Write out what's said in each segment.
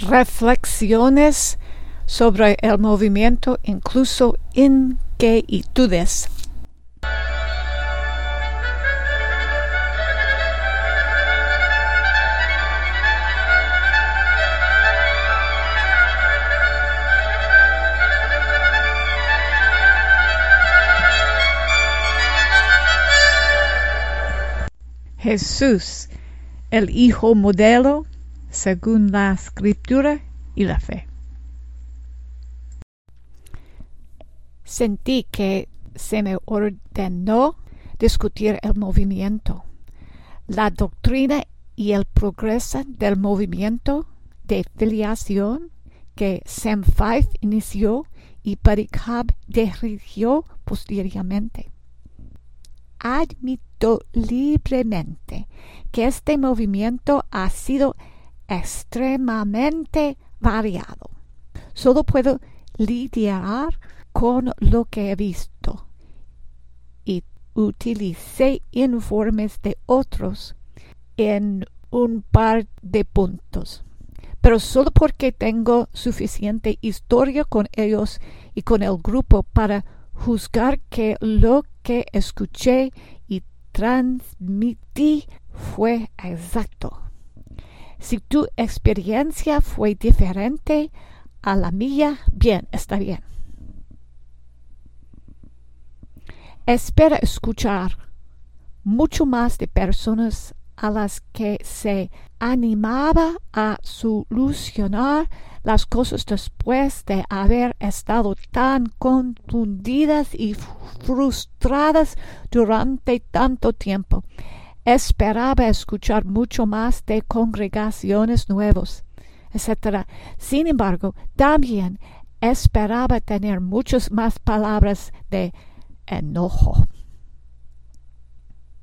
reflexiones sobre el movimiento, incluso inquietudes. Jesús, el Hijo modelo, según la escritura y la fe. Sentí que se me ordenó discutir el movimiento, la doctrina y el progreso del movimiento de filiación que Sam Fife inició y Parikab dirigió posteriormente. Admito libremente que este movimiento ha sido extremadamente variado. Solo puedo lidiar con lo que he visto y utilicé informes de otros en un par de puntos, pero solo porque tengo suficiente historia con ellos y con el grupo para juzgar que lo que escuché y transmití fue exacto. Si tu experiencia fue diferente a la mía, bien, está bien. Espera escuchar mucho más de personas a las que se animaba a solucionar las cosas después de haber estado tan confundidas y frustradas durante tanto tiempo esperaba escuchar mucho más de congregaciones nuevos, etc. Sin embargo, también esperaba tener muchas más palabras de enojo.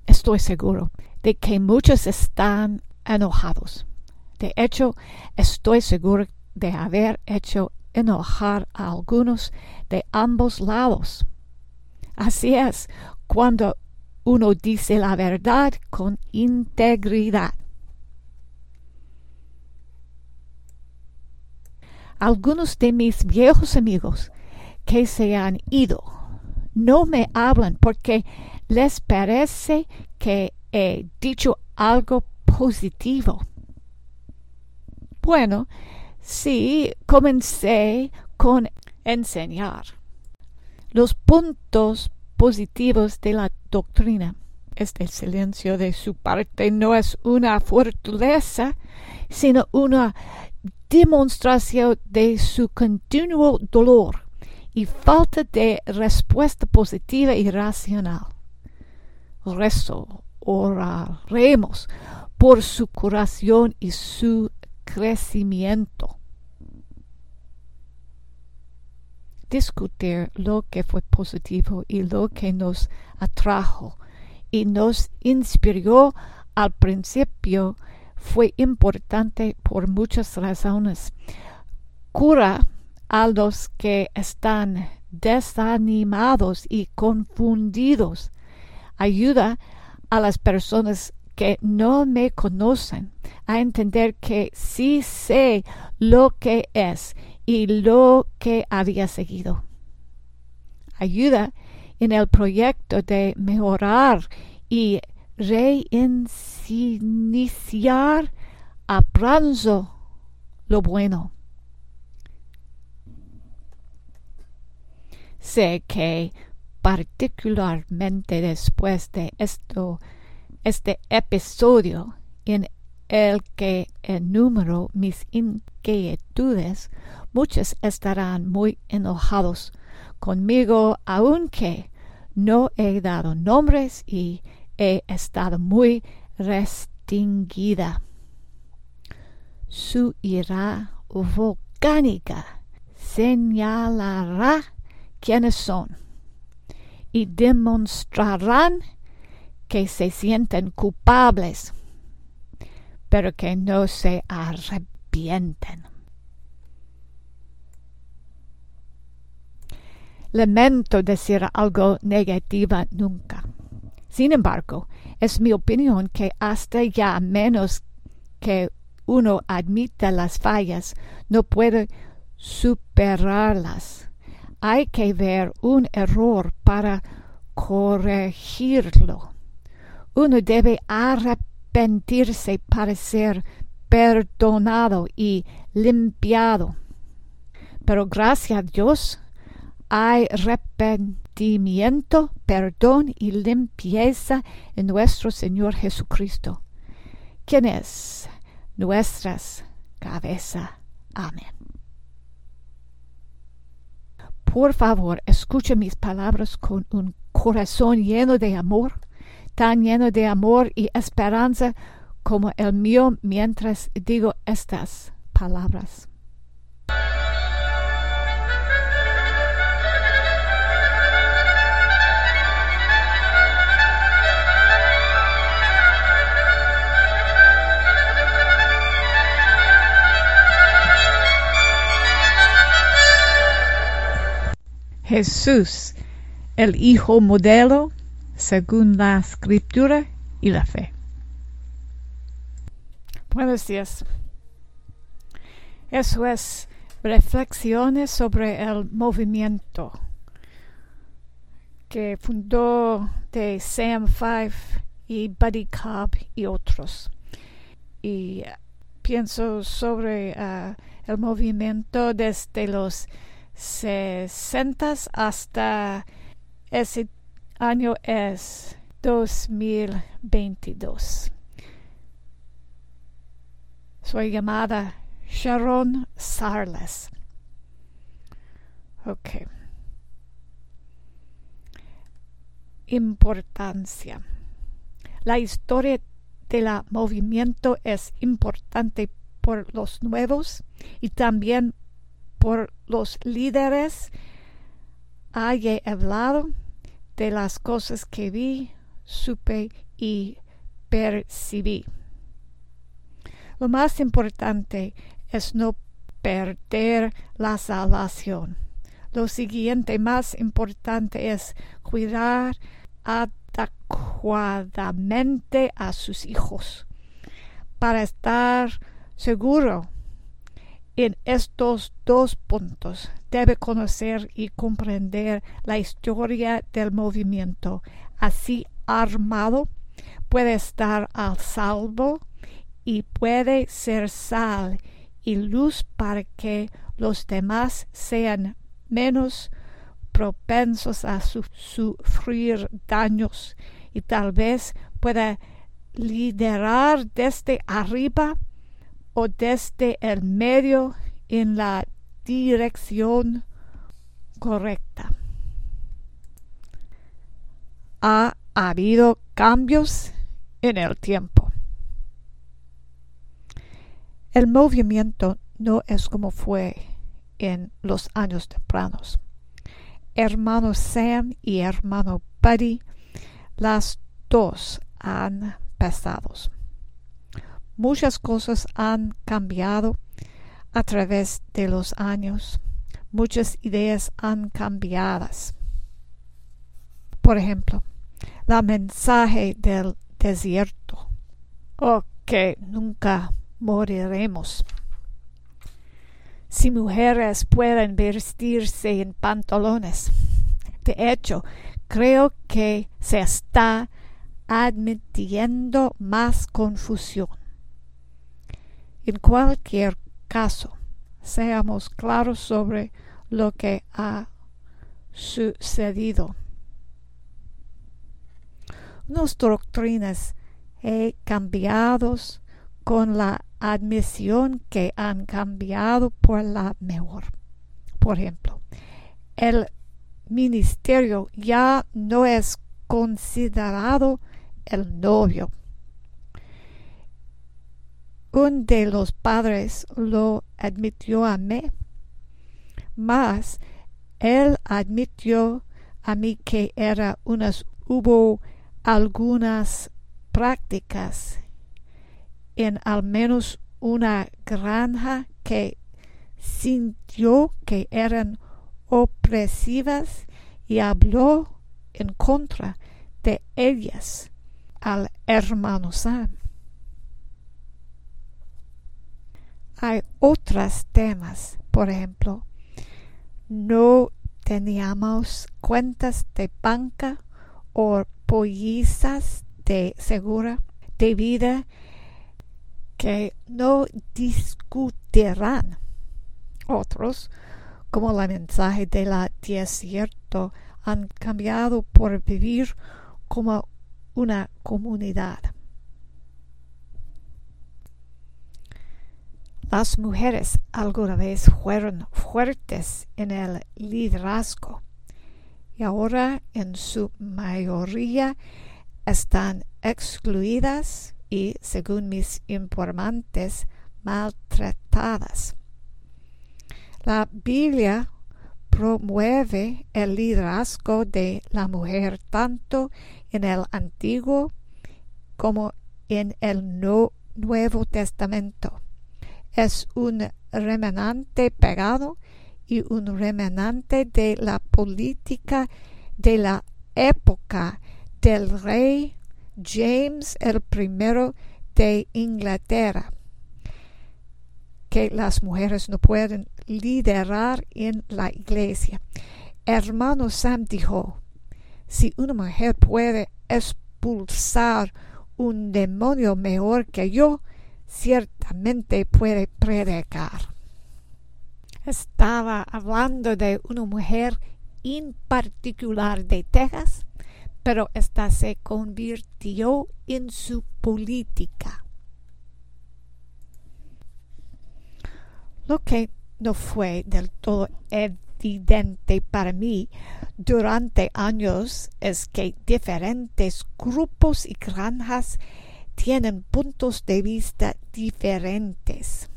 Estoy seguro de que muchos están enojados. De hecho, estoy seguro de haber hecho enojar a algunos de ambos lados. Así es, cuando uno dice la verdad con integridad. Algunos de mis viejos amigos que se han ido no me hablan porque les parece que he dicho algo positivo. Bueno, sí, comencé con enseñar los puntos positivos de la doctrina. Este silencio de su parte no es una fortaleza, sino una demostración de su continuo dolor y falta de respuesta positiva y racional. Rezo, oraremos por su curación y su crecimiento. Discutir lo que fue positivo y lo que nos atrajo y nos inspiró al principio fue importante por muchas razones. Cura a los que están desanimados y confundidos. Ayuda a las personas que no me conocen a entender que sí sé lo que es y lo que había seguido. Ayuda en el proyecto de mejorar y reiniciar a pronto lo bueno. Sé que particularmente después de esto, este episodio en el que enumero mis inquietudes, muchos estarán muy enojados conmigo, aunque no he dado nombres y he estado muy restringida. Su ira volcánica señalará quiénes son y demostrarán que se sienten culpables, pero que no se arrepienten. Lamento decir algo negativo nunca. Sin embargo, es mi opinión que hasta ya menos que uno admite las fallas, no puede superarlas. Hay que ver un error para corregirlo. Uno debe arrepentirse para ser perdonado y limpiado. Pero gracias a Dios hay arrepentimiento, perdón y limpieza en nuestro Señor Jesucristo, quien es nuestras cabeza. Amén. Por favor, escuche mis palabras con un corazón lleno de amor, tan lleno de amor y esperanza como el mío mientras digo estas palabras. Jesús, el Hijo modelo, según la escritura y la fe. Buenos días. Eso es reflexiones sobre el movimiento que fundó de Sam Five y Buddy Cobb y otros. Y pienso sobre uh, el movimiento desde los 60 hasta ese año es 2022. Soy llamada Sharon Sarles. Ok. Importancia. La historia del movimiento es importante por los nuevos y también por los líderes haya hablado de las cosas que vi, supe y percibí. Lo más importante es no perder la salvación. Lo siguiente más importante es cuidar adecuadamente a sus hijos para estar seguro en estos dos puntos debe conocer y comprender la historia del movimiento. Así armado puede estar al salvo y puede ser sal y luz para que los demás sean menos propensos a sufrir daños y tal vez pueda liderar desde arriba o desde el medio en la dirección correcta. Ha habido cambios en el tiempo. El movimiento no es como fue en los años tempranos. Hermano Sam y hermano Buddy, las dos han pasado. Muchas cosas han cambiado a través de los años. Muchas ideas han cambiado. Por ejemplo, la mensaje del desierto. O que nunca moriremos. Si mujeres pueden vestirse en pantalones. De hecho, creo que se está admitiendo más confusión. En cualquier caso, seamos claros sobre lo que ha sucedido. Unas doctrinas he cambiado con la admisión que han cambiado por la mejor. Por ejemplo, el ministerio ya no es considerado el novio un de los padres lo admitió a mí, mas él admitió a mí que era unas hubo algunas prácticas en al menos una granja que sintió que eran opresivas y habló en contra de ellas al hermano. Hay otros temas, por ejemplo, no teníamos cuentas de banca o pollizas de segura de vida que no discutirán. Otros, como el mensaje de la desierto, han cambiado por vivir como una comunidad. Las mujeres alguna vez fueron fuertes en el liderazgo y ahora en su mayoría están excluidas y, según mis informantes, maltratadas. La Biblia promueve el liderazgo de la mujer tanto en el Antiguo como en el Nuevo Testamento es un remanente pegado y un remanente de la política de la época del rey James el I de Inglaterra, que las mujeres no pueden liderar en la iglesia. Hermano Sam dijo, si una mujer puede expulsar un demonio mejor que yo, ciertamente puede predicar. Estaba hablando de una mujer en particular de Texas, pero esta se convirtió en su política. Lo que no fue del todo evidente para mí durante años es que diferentes grupos y granjas tienen puntos de vista diferentes.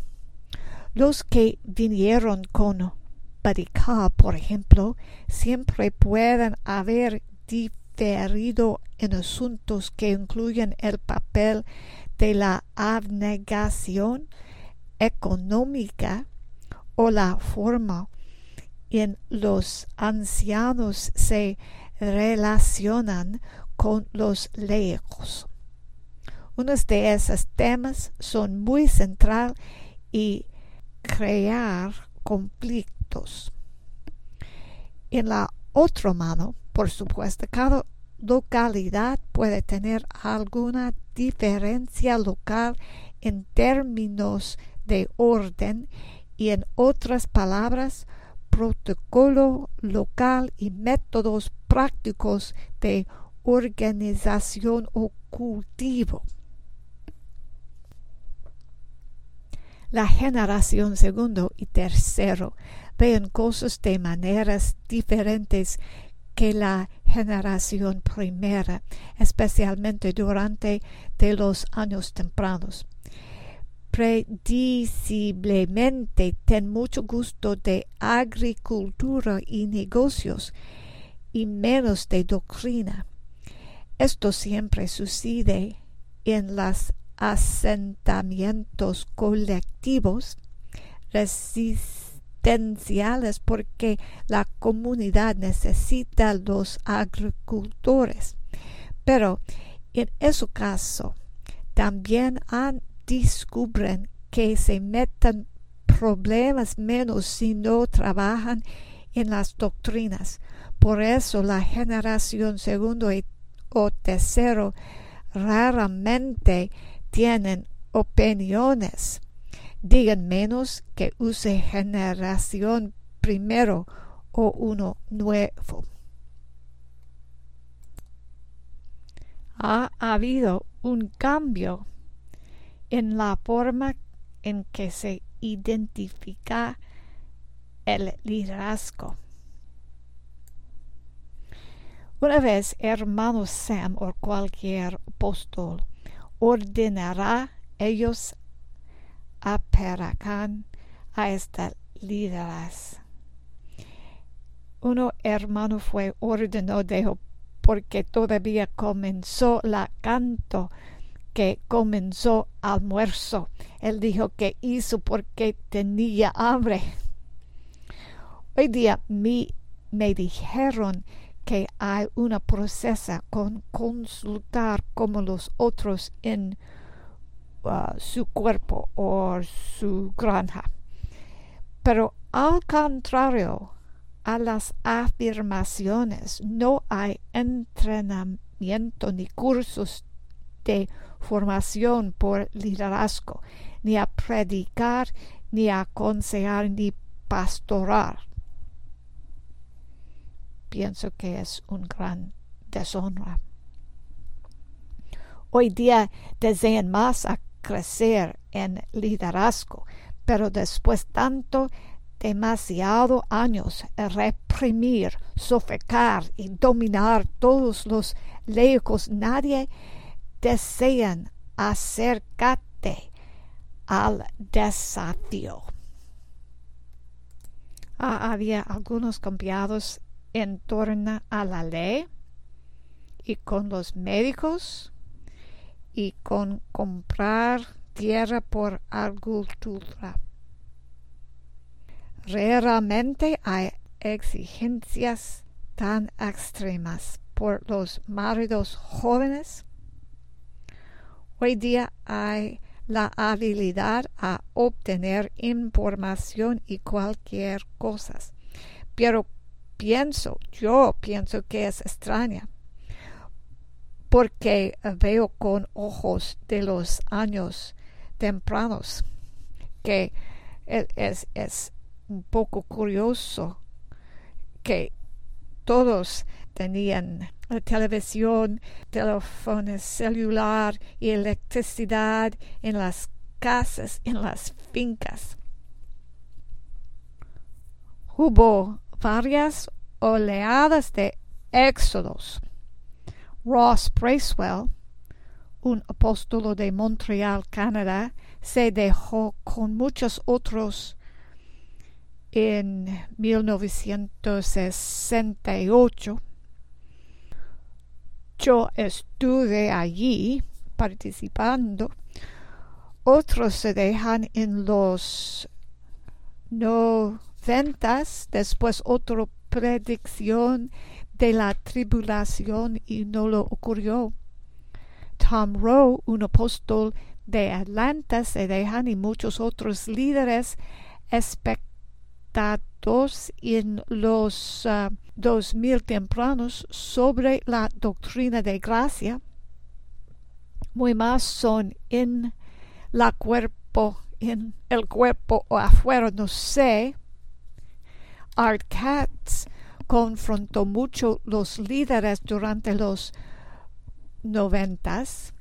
Los que vinieron con Baricá, por ejemplo, siempre pueden haber diferido en asuntos que incluyen el papel de la abnegación económica o la forma en los ancianos se relacionan con los laicos. Unos de esos temas son muy central y crear conflictos. En la otra mano, por supuesto, cada localidad puede tener alguna diferencia local en términos de orden y en otras palabras, protocolo local y métodos prácticos de organización o cultivo. La generación segundo y tercero ven cosas de maneras diferentes que la generación primera, especialmente durante de los años tempranos. Prediciblemente ten mucho gusto de agricultura y negocios y menos de doctrina. Esto siempre sucede en las asentamientos colectivos resistenciales porque la comunidad necesita los agricultores. Pero en ese caso también han, descubren que se meten problemas menos si no trabajan en las doctrinas. Por eso la generación segundo o tercero raramente tienen opiniones. Digan menos que use generación primero o uno nuevo. Ha habido un cambio en la forma en que se identifica el liderazgo. Una vez hermano Sam o cualquier apóstol ordenará ellos aparacan a esta líderes. Uno hermano fue ordenado dejo porque todavía comenzó la canto que comenzó almuerzo. Él dijo que hizo porque tenía hambre. Hoy día me dijeron que hay una procesa con consultar como los otros en uh, su cuerpo o su granja. Pero al contrario a las afirmaciones, no hay entrenamiento ni cursos de formación por liderazgo, ni a predicar, ni a aconsejar, ni pastorar. Pienso que es un gran deshonra. Hoy día desean más a crecer en liderazgo, pero después tanto demasiado años reprimir, sofocar y dominar todos los laicos, nadie desean acercarte al desafío. Ah, había algunos cambiados en torno a la ley y con los médicos y con comprar tierra por agricultura. Raramente hay exigencias tan extremas por los maridos jóvenes. Hoy día hay la habilidad a obtener información y cualquier cosa. Pero pienso, yo pienso que es extraña, porque veo con ojos de los años tempranos que es, es un poco curioso que todos tenían televisión, teléfono celular y electricidad en las casas, en las fincas. Hubo varias oleadas de éxodos. Ross Bracewell, un apóstolo de Montreal, Canadá, se dejó con muchos otros en 1968. Yo estuve allí participando. Otros se dejan en los noventas, después otra predicción de la tribulación y no lo ocurrió. Tom Rowe, un apóstol de Atlanta, se dejan y muchos otros líderes espectaculares en los uh, dos mil tempranos sobre la doctrina de gracia, muy más son en la cuerpo, en el cuerpo o afuera, no sé. Art Katz confrontó mucho los líderes durante los noventas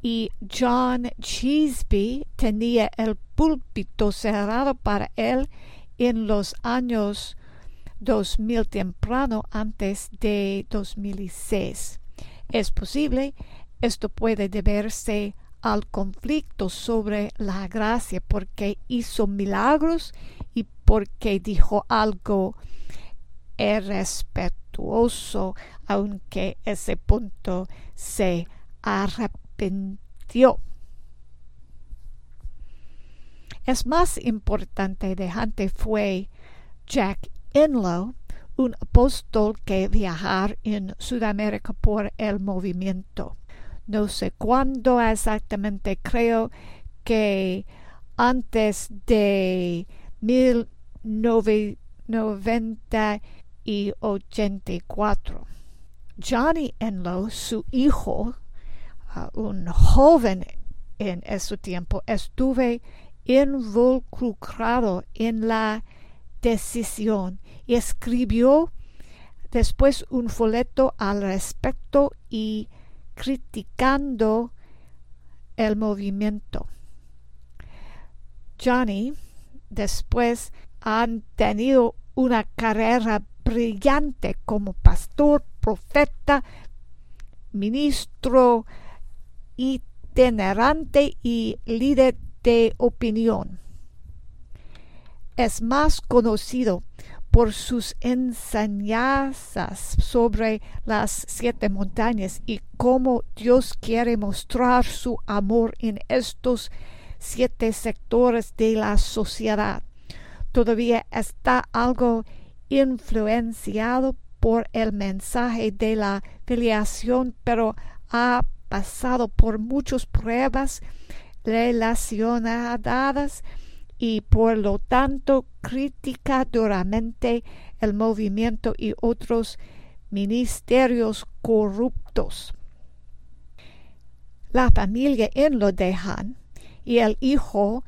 y John Cheeseby tenía el púlpito cerrado para él en los años 2000 temprano antes de 2006. Es posible, esto puede deberse al conflicto sobre la gracia porque hizo milagros y porque dijo algo irrespetuoso, aunque ese punto se arrepintió. Es más importante dejante fue Jack Inlow, un apóstol que viajar en Sudamérica por el movimiento. No sé cuándo exactamente, creo que antes de 1990 y 84. Johnny Enlow, su hijo, uh, un joven en ese tiempo, estuve involucrado en la decisión y escribió después un folleto al respecto y criticando el movimiento. Johnny después han tenido una carrera brillante como pastor, profeta, ministro itinerante y líder de opinión. Es más conocido por sus enseñanzas sobre las siete montañas y cómo Dios quiere mostrar su amor en estos siete sectores de la sociedad. Todavía está algo influenciado por el mensaje de la filiación, pero ha pasado por muchas pruebas relacionadas y por lo tanto critica duramente el movimiento y otros ministerios corruptos. La familia en lo dejan y el hijo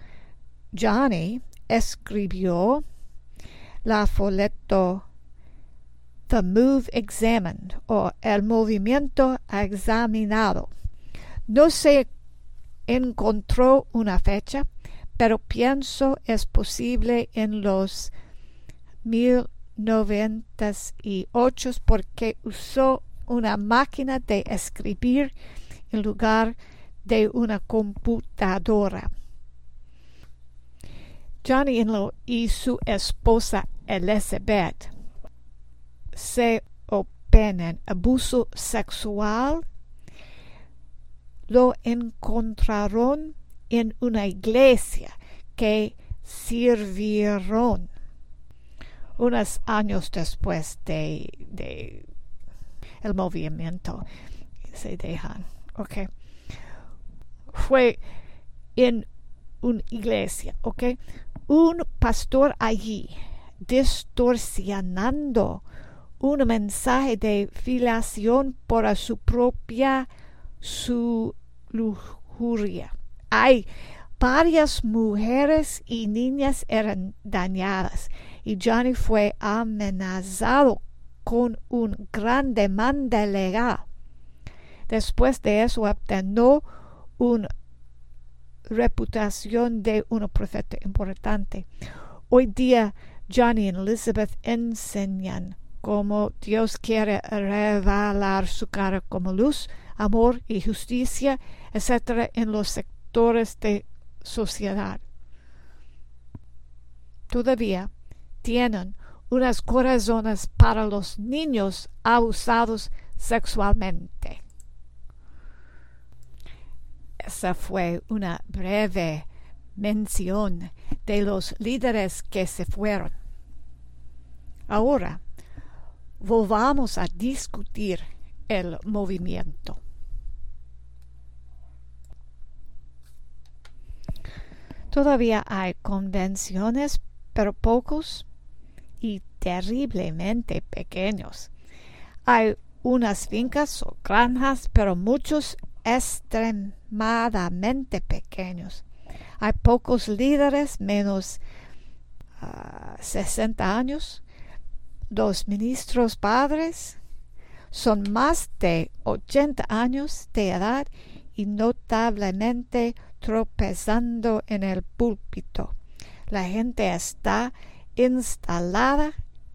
Johnny escribió la folleto The Move Examined o El Movimiento Examinado. No se encontró una fecha, pero pienso es posible en los 1098 porque usó una máquina de escribir en lugar de una computadora. Johnny Inlow y su esposa Elizabeth se oponen abuso sexual lo encontraron en una iglesia que sirvieron unos años después de, el movimiento. Se dejan ok. Fue en una iglesia ok. Un pastor allí distorsionando un mensaje de filiación por su propia su lujuria. Hay varias mujeres y niñas eran dañadas y Johnny fue amenazado con un gran demanda legal. Después de eso obtuvo una reputación de un profeta importante. Hoy día Johnny y Elizabeth enseñan cómo Dios quiere revelar su cara como luz, amor y justicia, etc., en los sectores de sociedad. Todavía tienen unas corazones para los niños abusados sexualmente. Esa fue una breve mención de los líderes que se fueron. Ahora, volvamos a discutir el movimiento. Todavía hay convenciones, pero pocos y terriblemente pequeños. Hay unas fincas o granjas, pero muchos extremadamente pequeños. Hay pocos líderes, menos uh, 60 años. Los ministros padres son más de 80 años de edad y notablemente tropezando en el púlpito. La gente está instalada,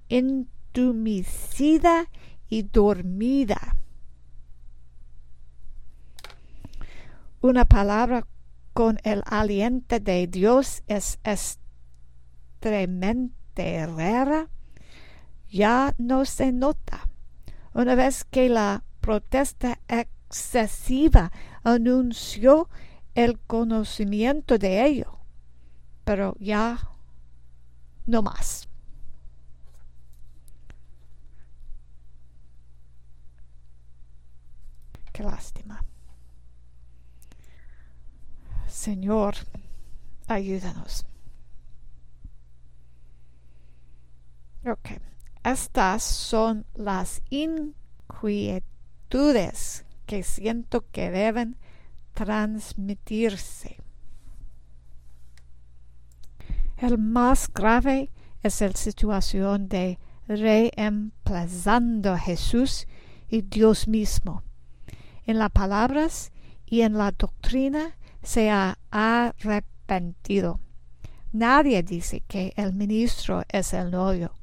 entumecida y dormida. Una palabra con el aliento de Dios es extremadamente rara, ya no se nota. Una vez que la protesta excesiva anunció el conocimiento de ello, pero ya no más. Qué lástima. Señor, ayúdanos. Ok, estas son las inquietudes que siento que deben transmitirse. El más grave es la situación de reemplazando a Jesús y Dios mismo. En las palabras y en la doctrina se ha arrepentido. Nadie dice que el ministro es el novio,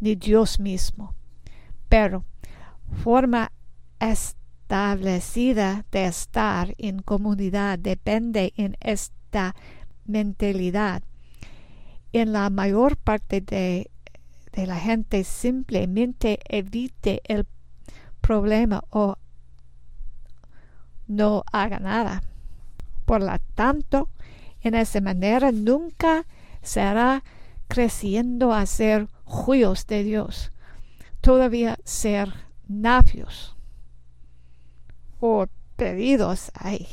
ni Dios mismo. Pero forma establecida de estar en comunidad depende en esta mentalidad. En la mayor parte de, de la gente simplemente evite el problema o no haga nada. Por lo tanto, en esa manera nunca será creciendo a ser juicios de Dios, todavía ser navios o pedidos ahí.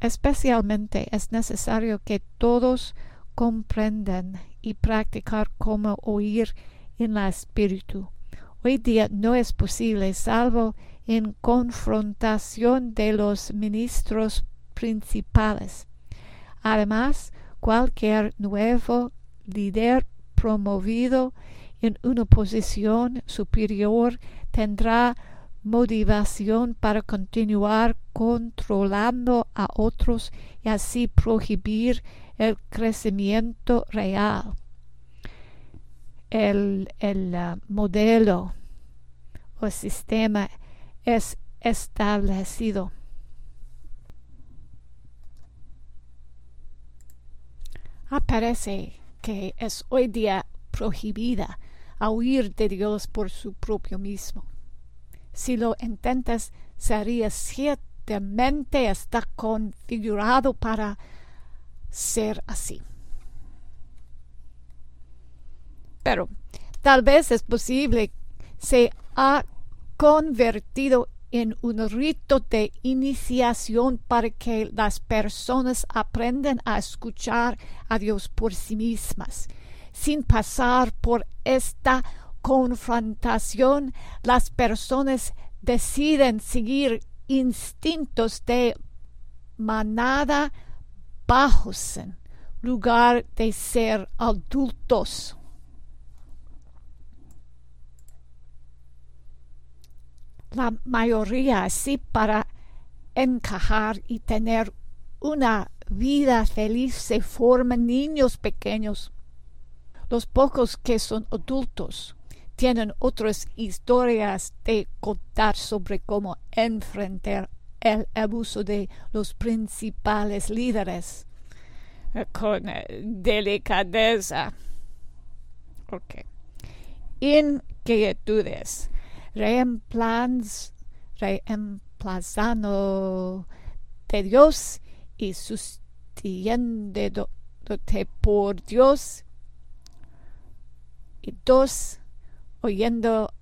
Especialmente es necesario que todos comprendan y practicar cómo oír en la espíritu. Hoy día no es posible salvo en confrontación de los ministros principales. Además, cualquier nuevo líder promovido en una posición superior tendrá motivación para continuar controlando a otros y así prohibir el crecimiento real. El, el uh, modelo o sistema es establecido. Aparece que es hoy día prohibida a huir de Dios por su propio mismo. Si lo intentas, sería ciertamente está configurado para ser así. Pero tal vez es posible se ha convertido en un rito de iniciación para que las personas aprendan a escuchar a Dios por sí mismas. Sin pasar por esta confrontación, las personas deciden seguir instintos de manada bajos en lugar de ser adultos. La mayoría así para encajar y tener una vida feliz se forman niños pequeños. Los pocos que son adultos tienen otras historias de contar sobre cómo enfrentar el abuso de los principales líderes eh, con eh, delicadeza. Ok. Inquietudes. reemplazando de Dios y sustituyéndote por Dios. Y dos, oyendo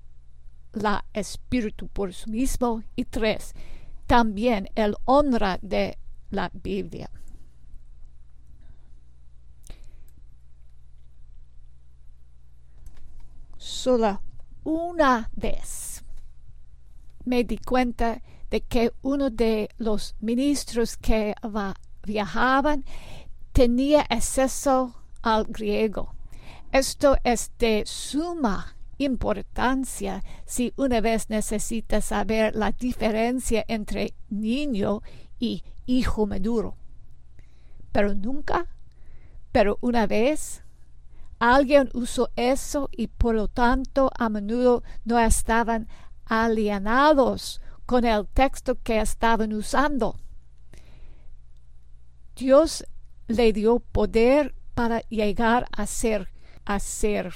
la espíritu por sí mismo. Y tres, también el honra de la Biblia. Solo una vez me di cuenta de que uno de los ministros que viajaban tenía acceso al griego. Esto es de suma importancia si una vez necesita saber la diferencia entre niño y hijo maduro. Pero nunca, pero una vez, alguien usó eso y por lo tanto a menudo no estaban alienados con el texto que estaban usando. Dios le dio poder para llegar a ser, a ser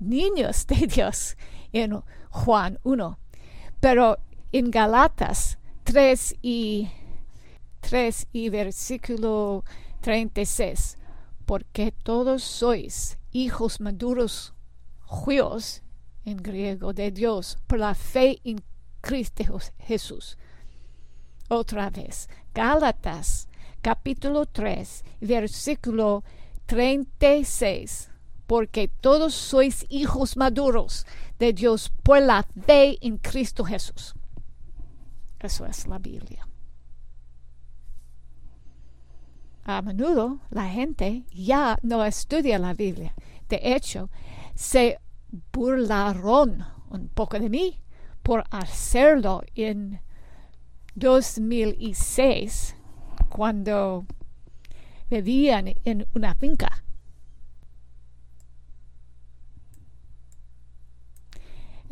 niños de Dios en Juan 1. Pero en Galatas 3 y 3 y versículo 36, porque todos sois hijos maduros, juios en griego de Dios, por la fe en Cristo Jesús. Otra vez, Gálatas capítulo 3, versículo 36 porque todos sois hijos maduros de Dios por la fe en Cristo Jesús. Eso es la Biblia. A menudo la gente ya no estudia la Biblia. De hecho, se burlaron un poco de mí por hacerlo en 2006 cuando vivían en una finca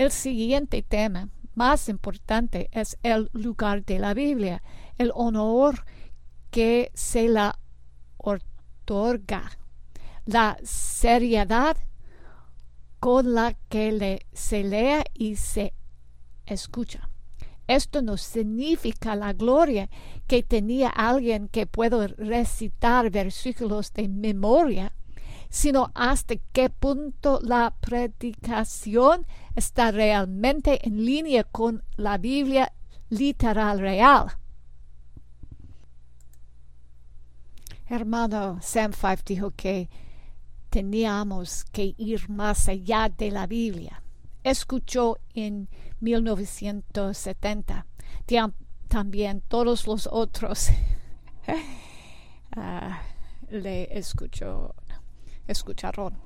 El siguiente tema más importante es el lugar de la Biblia, el honor que se la otorga, la seriedad con la que le, se lea y se escucha. Esto no significa la gloria que tenía alguien que puede recitar versículos de memoria sino hasta qué punto la predicación está realmente en línea con la Biblia literal real. Hermano Sam Five dijo que teníamos que ir más allá de la Biblia. Escuchó en 1970. También todos los otros uh, le escuchó, escucharon.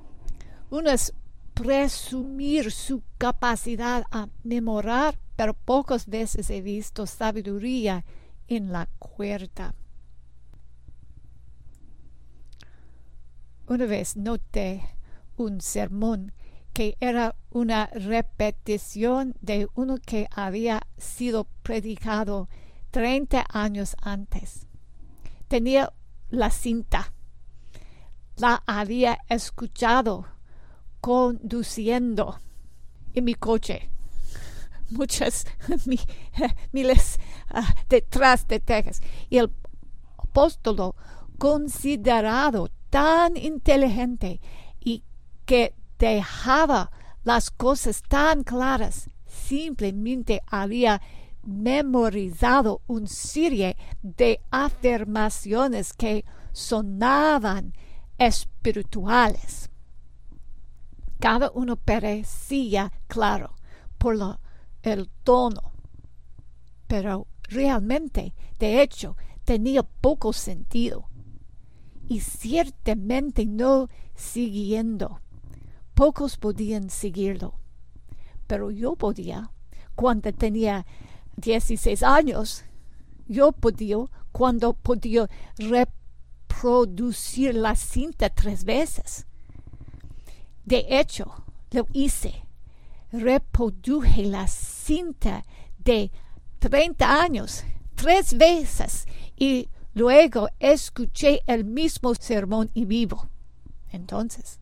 Uno es presumir su capacidad a memorar, pero pocas veces he visto sabiduría en la cuerda. Una vez noté un sermón que era una repetición de uno que había sido predicado 30 años antes. Tenía la cinta. La había escuchado conduciendo en mi coche. Muchas miles ah, detrás de Texas. Y el apóstolo considerado tan inteligente y que dejaba las cosas tan claras, simplemente había memorizado un serie de afirmaciones que sonaban espirituales. Cada uno parecía claro por lo, el tono, pero realmente, de hecho, tenía poco sentido y ciertamente no siguiendo. Pocos podían seguirlo, pero yo podía cuando tenía 16 años. Yo podía cuando podía reproducir la cinta tres veces. De hecho, lo hice. Reproduje la cinta de 30 años tres veces y luego escuché el mismo sermón y vivo. Entonces,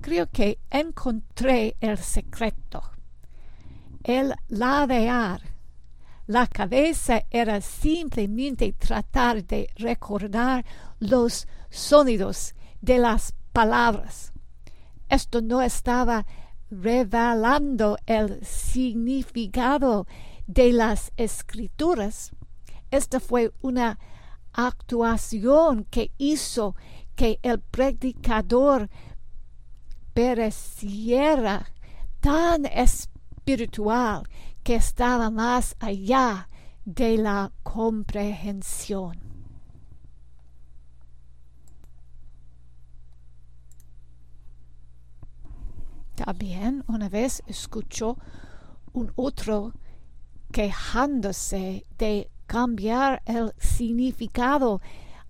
creo que encontré el secreto. El ladear la cabeza era simplemente tratar de recordar los sonidos de las palabras. Esto no estaba revelando el significado de las escrituras. Esta fue una actuación que hizo que el predicador pareciera tan espiritual que estaba más allá de la comprehensión. También una vez escuchó un otro quejándose de cambiar el significado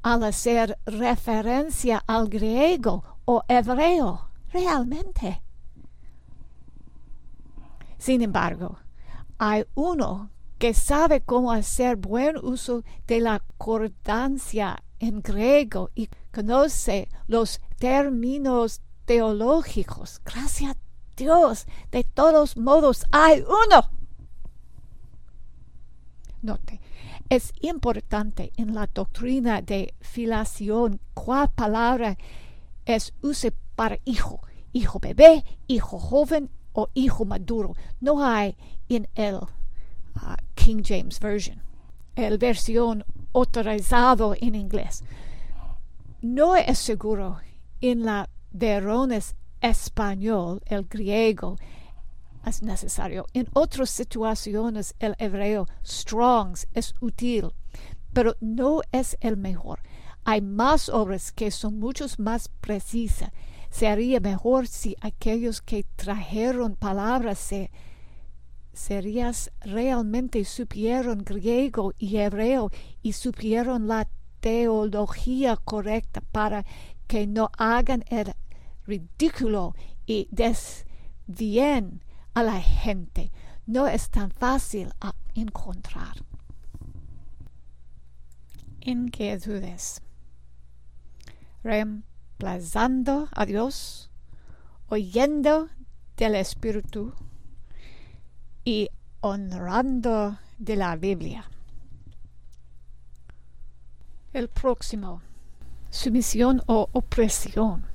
al hacer referencia al griego o hebreo, realmente. Sin embargo, hay uno que sabe cómo hacer buen uso de la cordancia en griego y conoce los términos teológicos. Gracias a Dios, de todos modos hay uno. Note, es importante en la doctrina de filiación cuál palabra es use para hijo, hijo bebé, hijo joven o hijo maduro. No hay en el uh, King James Version, el versión autorizado en inglés. No es seguro en la Verones español, el griego, es necesario. En otras situaciones el hebreo Strongs es útil, pero no es el mejor. Hay más obras que son mucho más precisas. Sería mejor si aquellos que trajeron palabras se serías realmente supieron griego y hebreo y supieron la teología correcta para que no hagan el ridículo y desvíen a la gente. No es tan fácil a encontrar. Inquietudes. Reemplazando a Dios, oyendo del Espíritu y honrando de la Biblia. El próximo, sumisión o opresión.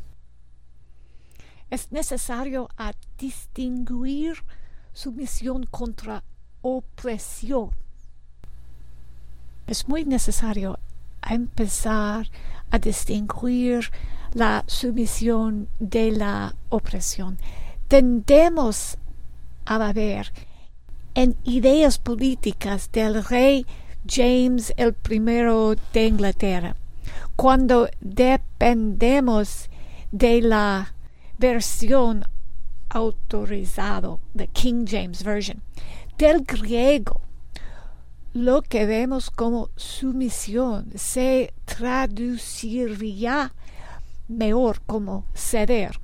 Es necesario a distinguir sumisión contra opresión. Es muy necesario empezar a distinguir la sumisión de la opresión. Tendemos a ver en ideas políticas del rey James I de Inglaterra, cuando dependemos de la versión autorizado de King James Version del griego lo que vemos como sumisión se traduciría mejor como ceder,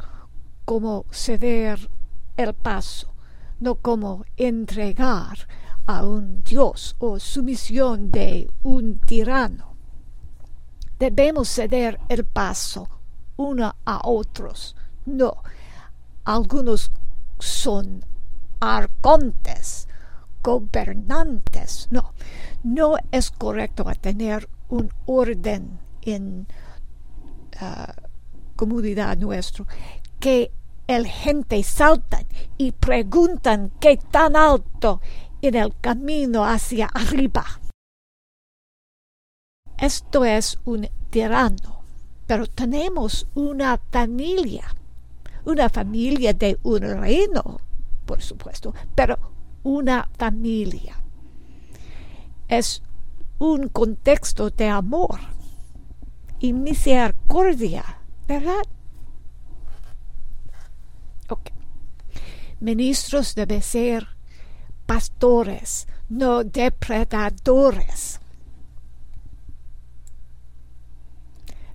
como ceder el paso, no como entregar a un dios o sumisión de un tirano. Debemos ceder el paso uno a otros. No, algunos son arcontes, gobernantes. No, no es correcto tener un orden en uh, comunidad nuestro que el gente saltan y preguntan qué tan alto en el camino hacia arriba. Esto es un tirano, pero tenemos una familia, una familia de un reino, por supuesto, pero una familia. Es un contexto de amor y misericordia, ¿verdad? Ok. Ministros deben ser pastores, no depredadores.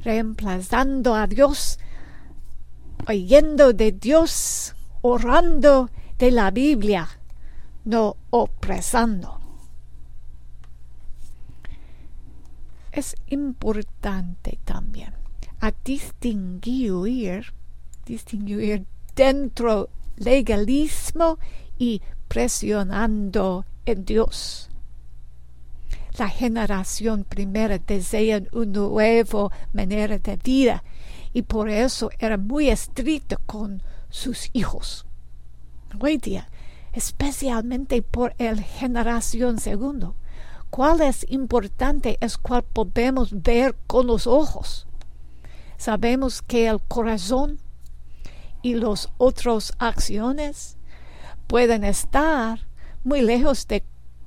Reemplazando a Dios, oyendo de Dios, orando de la Biblia no opresando. Es importante también a distinguir, distinguir dentro legalismo y presionando en Dios. La generación primera desea una nueva manera de vida y por eso era muy estricto con sus hijos. Hoy día especialmente por el generación segundo. Cuál es importante es cuál podemos ver con los ojos. Sabemos que el corazón y los otros acciones pueden estar muy lejos de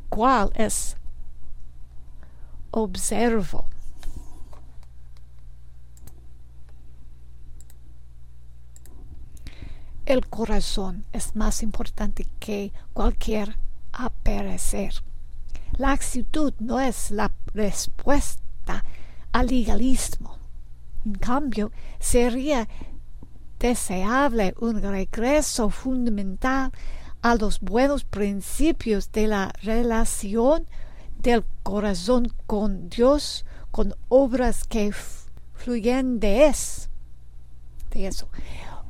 cuál es observo. El corazón es más importante que cualquier aparecer. La actitud no es la respuesta al legalismo. En cambio, sería deseable un regreso fundamental a los buenos principios de la relación del corazón con Dios, con obras que fluyen de, es, de eso.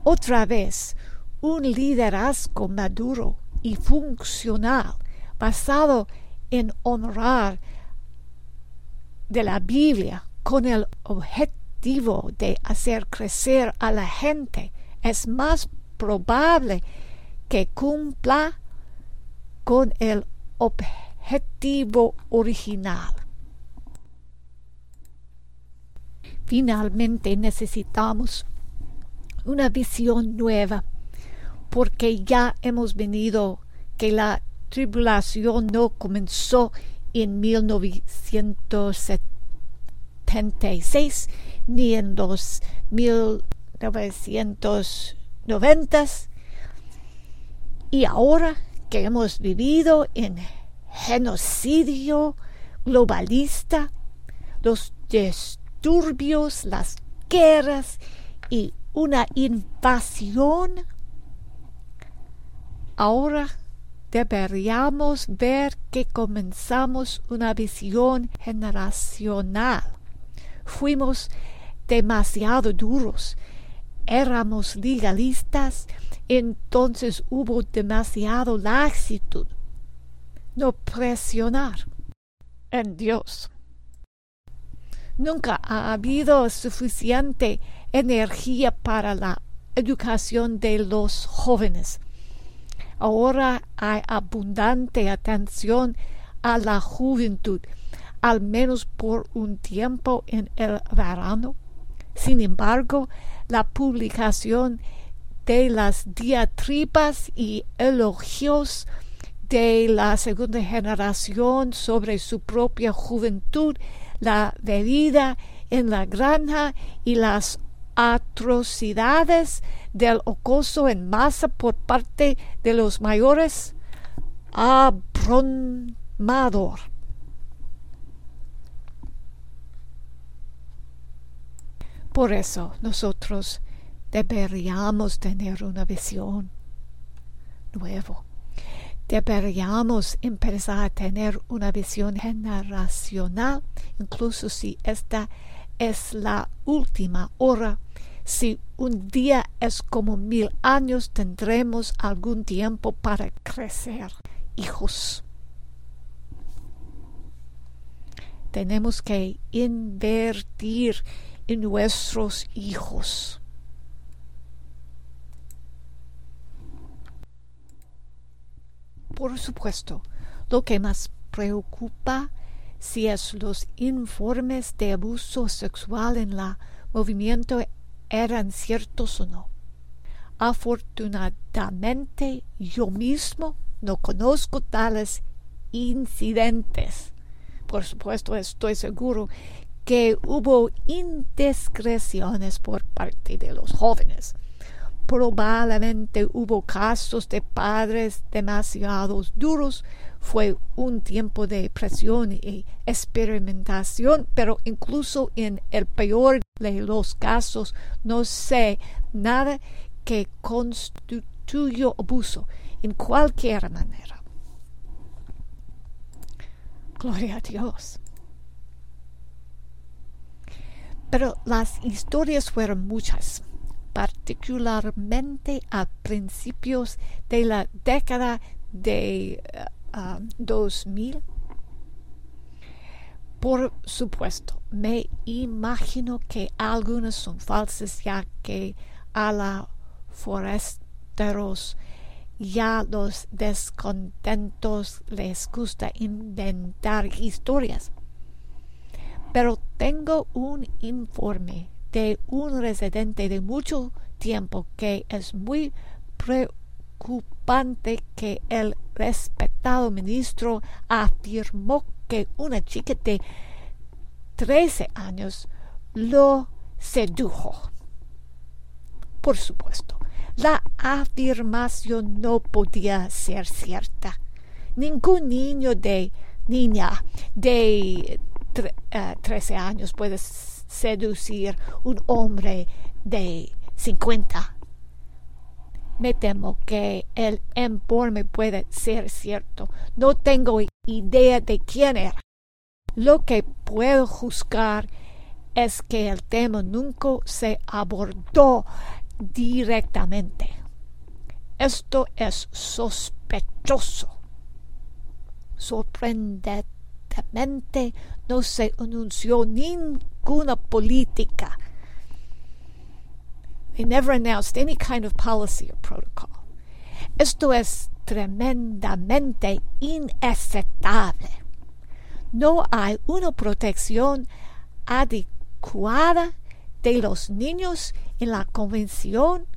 Otra vez, un liderazgo maduro y funcional basado en honrar de la Biblia con el objetivo de hacer crecer a la gente es más probable que cumpla con el objetivo original. Finalmente necesitamos una visión nueva, porque ya hemos venido que la tribulación no comenzó en 1976 ni en los 1990 y ahora que hemos vivido en genocidio globalista, los disturbios, las guerras y una invasión, ahora deberíamos ver que comenzamos una visión generacional. Fuimos demasiado duros, éramos legalistas, entonces hubo demasiado laxitud. No presionar en Dios. Nunca ha habido suficiente energía para la educación de los jóvenes. Ahora hay abundante atención a la juventud, al menos por un tiempo en el verano. Sin embargo, la publicación de las diatribas y elogios de la segunda generación sobre su propia juventud, la bebida en la granja y las atrocidades del ocoso en masa por parte de los mayores, abrumador. Por eso nosotros deberíamos tener una visión nueva. Deberíamos empezar a tener una visión generacional, incluso si esta es la última hora. Si un día es como mil años, tendremos algún tiempo para crecer, hijos. Tenemos que invertir en nuestros hijos. Por supuesto, lo que más preocupa si es los informes de abuso sexual en la movimiento eran ciertos o no. Afortunadamente yo mismo no conozco tales incidentes. Por supuesto, estoy seguro que hubo indiscreciones por parte de los jóvenes. Probablemente hubo casos de padres demasiado duros. Fue un tiempo de presión y experimentación, pero incluso en el peor de los casos no sé nada que constituyó abuso en cualquier manera. Gloria a Dios. Pero las historias fueron muchas, particularmente a principios de la década de 2000. Uh, Por supuesto, me imagino que algunas son falsas ya que a la foresteros ya los descontentos les gusta inventar historias pero tengo un informe de un residente de mucho tiempo que es muy preocupante que el respetado ministro afirmó que una chica de 13 años lo sedujo. Por supuesto, la afirmación no podía ser cierta. Ningún niño de niña de 13 eh, años puedes seducir un hombre de 50. Me temo que el informe puede ser cierto. No tengo idea de quién era. Lo que puedo juzgar es que el tema nunca se abordó directamente. Esto es sospechoso. Sorprendente no se anunció ninguna política. They never announced any kind of policy or protocol. Esto es tremendamente inaceptable. No hay una protección adecuada de los niños en la convención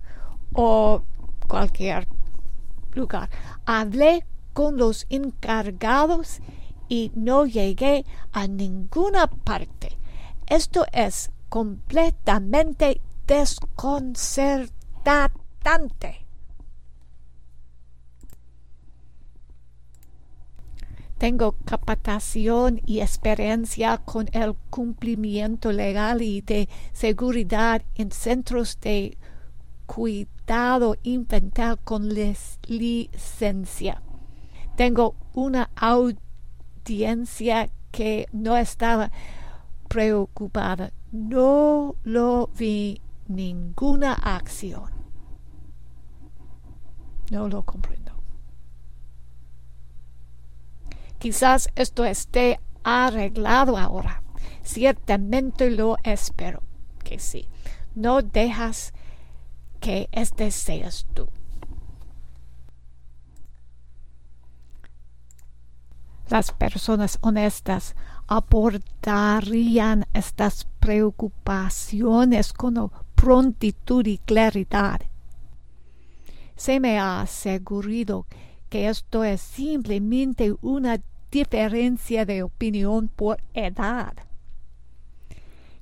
o cualquier lugar. Hablé con los encargados y no llegué a ninguna parte. Esto es completamente desconcertante. Tengo capacitación y experiencia con el cumplimiento legal y de seguridad en centros de cuidado infantil con licencia. Tengo una que no estaba preocupada. No lo vi ninguna acción. No lo comprendo. Quizás esto esté arreglado ahora. Ciertamente lo espero que sí. No dejas que este seas tú. Las personas honestas abordarían estas preocupaciones con prontitud y claridad. Se me ha asegurado que esto es simplemente una diferencia de opinión por edad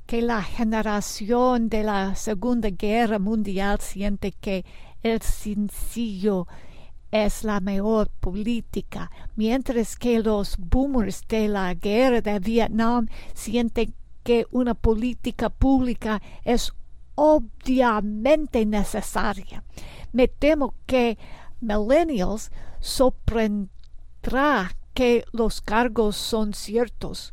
que la generación de la Segunda Guerra Mundial siente que el sencillo es la mejor política, mientras que los boomers de la guerra de Vietnam sienten que una política pública es obviamente necesaria. Me temo que millennials sorprenderá que los cargos son ciertos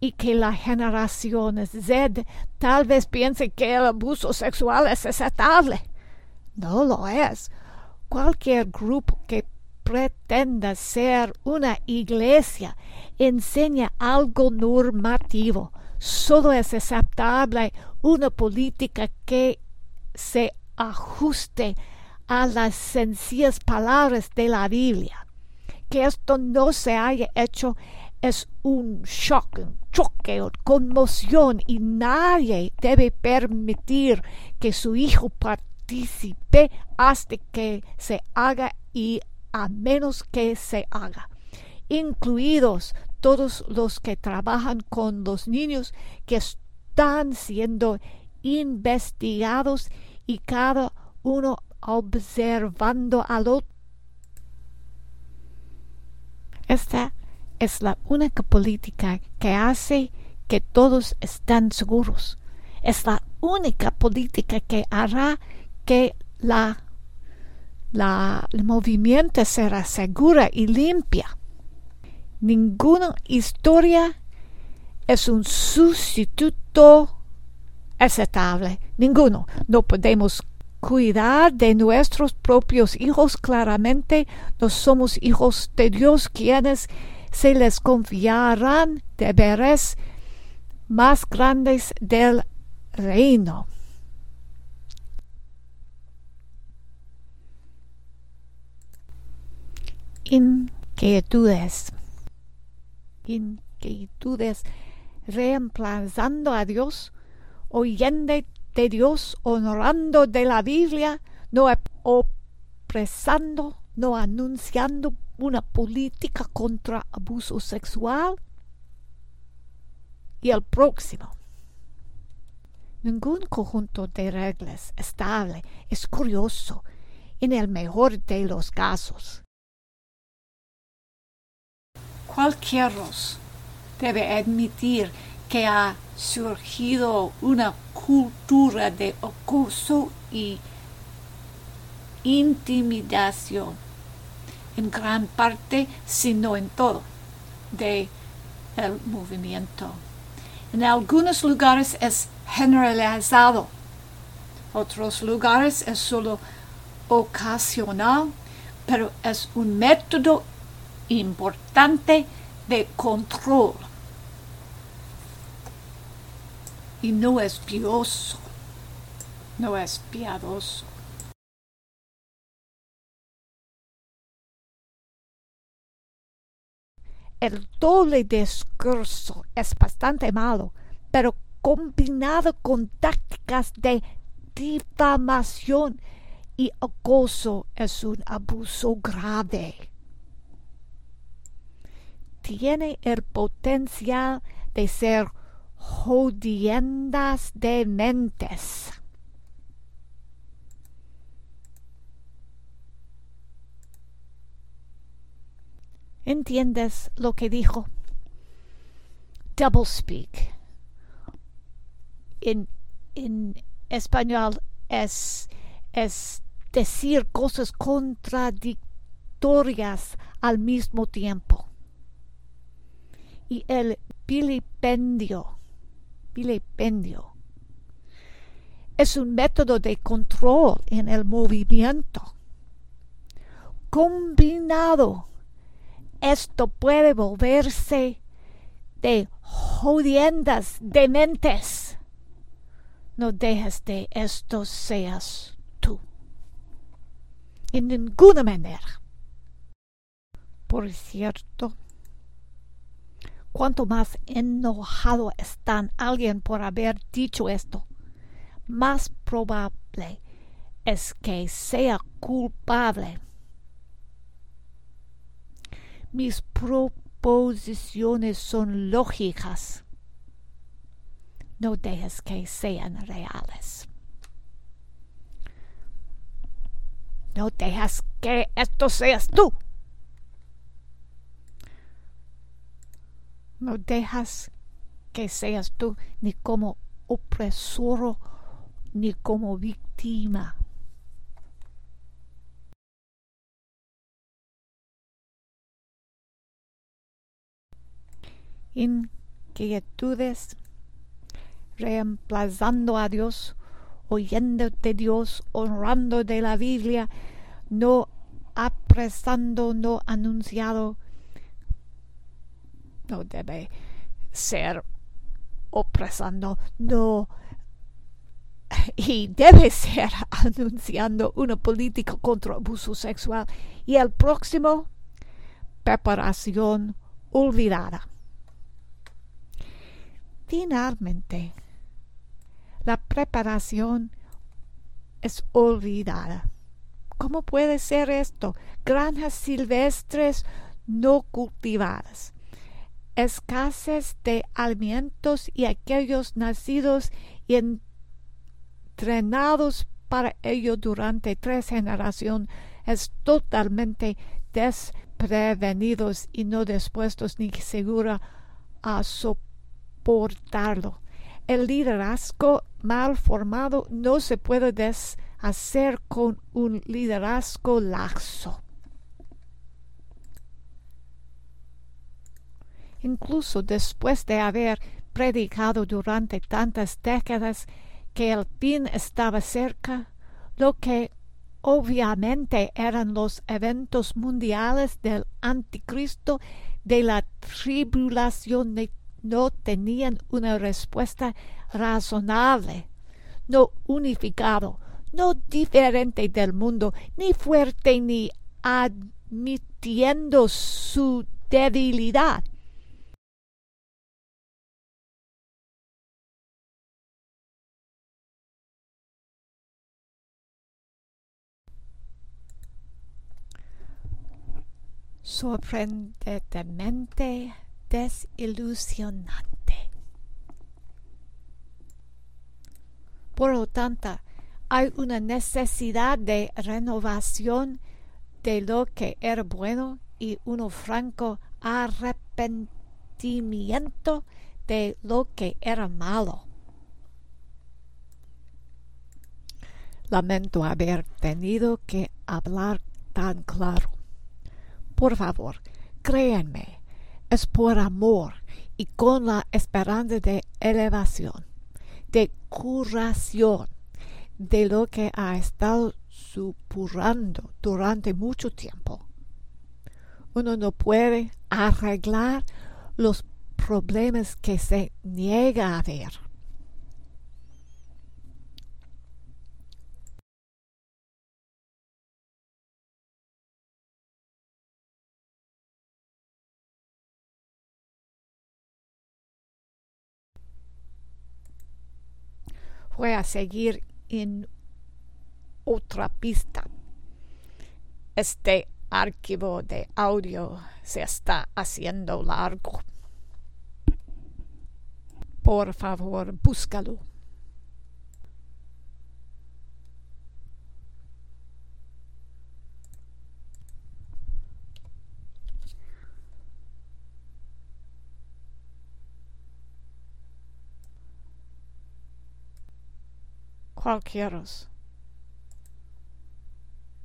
y que la generación Z tal vez piense que el abuso sexual es aceptable. No lo es. Cualquier grupo que pretenda ser una iglesia enseña algo normativo. Solo es aceptable una política que se ajuste a las sencillas palabras de la Biblia. Que esto no se haya hecho es un shock, un choque o conmoción y nadie debe permitir que su hijo hasta que se haga y a menos que se haga, incluidos todos los que trabajan con los niños que están siendo investigados y cada uno observando al otro. Esta es la única política que hace que todos estén seguros. Es la única política que hará que la, la, el movimiento será segura y limpia. Ninguna historia es un sustituto aceptable. Ninguno. No podemos cuidar de nuestros propios hijos claramente. No somos hijos de Dios quienes se les confiarán deberes más grandes del reino. Inquietudes. Inquietudes reemplazando a Dios, oyendo de Dios, honrando de la Biblia, no opresando, no anunciando una política contra abuso sexual y el próximo. Ningún conjunto de reglas estable es curioso en el mejor de los casos. Cualquiera debe admitir que ha surgido una cultura de acoso y intimidación en gran parte, sino en todo, de el movimiento. En algunos lugares es generalizado, otros lugares es solo ocasional, pero es un método importante de control. Y no es pioso, no es piadoso. el doble discurso es bastante malo, pero combinado con tácticas de difamación y acoso es un abuso grave. Tiene el potencial de ser jodiendas de mentes. ¿Entiendes lo que dijo? Double speak. En, en español es, es decir cosas contradictorias al mismo tiempo. Y el vilipendio, vilipendio, es un método de control en el movimiento combinado esto puede volverse de jodiendas dementes. No dejes de esto seas tú. En ninguna manera. Por cierto, cuanto más enojado están alguien por haber dicho esto, más probable es que sea culpable. Mis proposiciones son lógicas. No dejes que sean reales. No dejas que esto seas tú. No dejas que seas tú ni como opresor ni como víctima. Inquietudes reemplazando a Dios, oyendo de Dios, honrando de la Biblia, no apresando, no anunciado, no debe ser opresando, no y debe ser anunciando una política contra abuso sexual y el próximo preparación olvidada. Finalmente, la preparación es olvidada. ¿Cómo puede ser esto? Granjas silvestres no cultivadas, escasez de alimentos y aquellos nacidos y entrenados para ello durante tres generaciones es totalmente desprevenidos y no dispuestos ni segura a soportarlo. El liderazgo mal formado no se puede deshacer con un liderazgo laxo. Incluso después de haber predicado durante tantas décadas que el fin estaba cerca, lo que obviamente eran los eventos mundiales del anticristo de la tribulación no tenían una respuesta razonable, no unificado, no diferente del mundo, ni fuerte ni admitiendo su debilidad. Sorprendentemente desilusionante. Por lo tanto, hay una necesidad de renovación de lo que era bueno y un franco arrepentimiento de lo que era malo. Lamento haber tenido que hablar tan claro. Por favor, créanme, es por amor y con la esperanza de elevación, de curación de lo que ha estado supurando durante mucho tiempo. Uno no puede arreglar los problemas que se niega a ver. Voy a seguir en otra pista. Este archivo de audio se está haciendo largo. Por favor, búscalo. Cualquieros.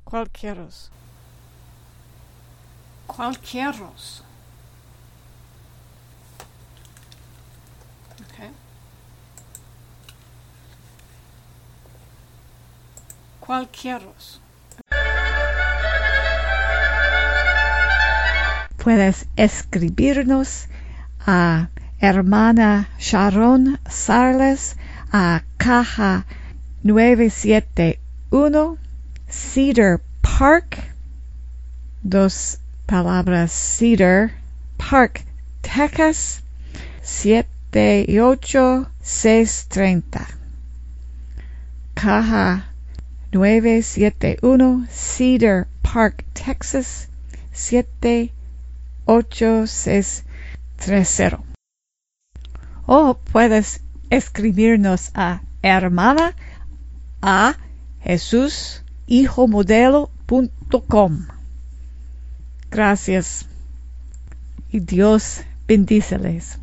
Cualquieros. Cualquieros. Okay. Cualquieros. Puedes escribirnos a hermana Sharon Sarles a caja 971 Cedar Park, dos palabras Cedar Park, Texas 78630. Caja 971 Cedar Park, Texas 78630. O puedes escribirnos a hermana a jesushijomodelo.com. Gracias y Dios bendíceles.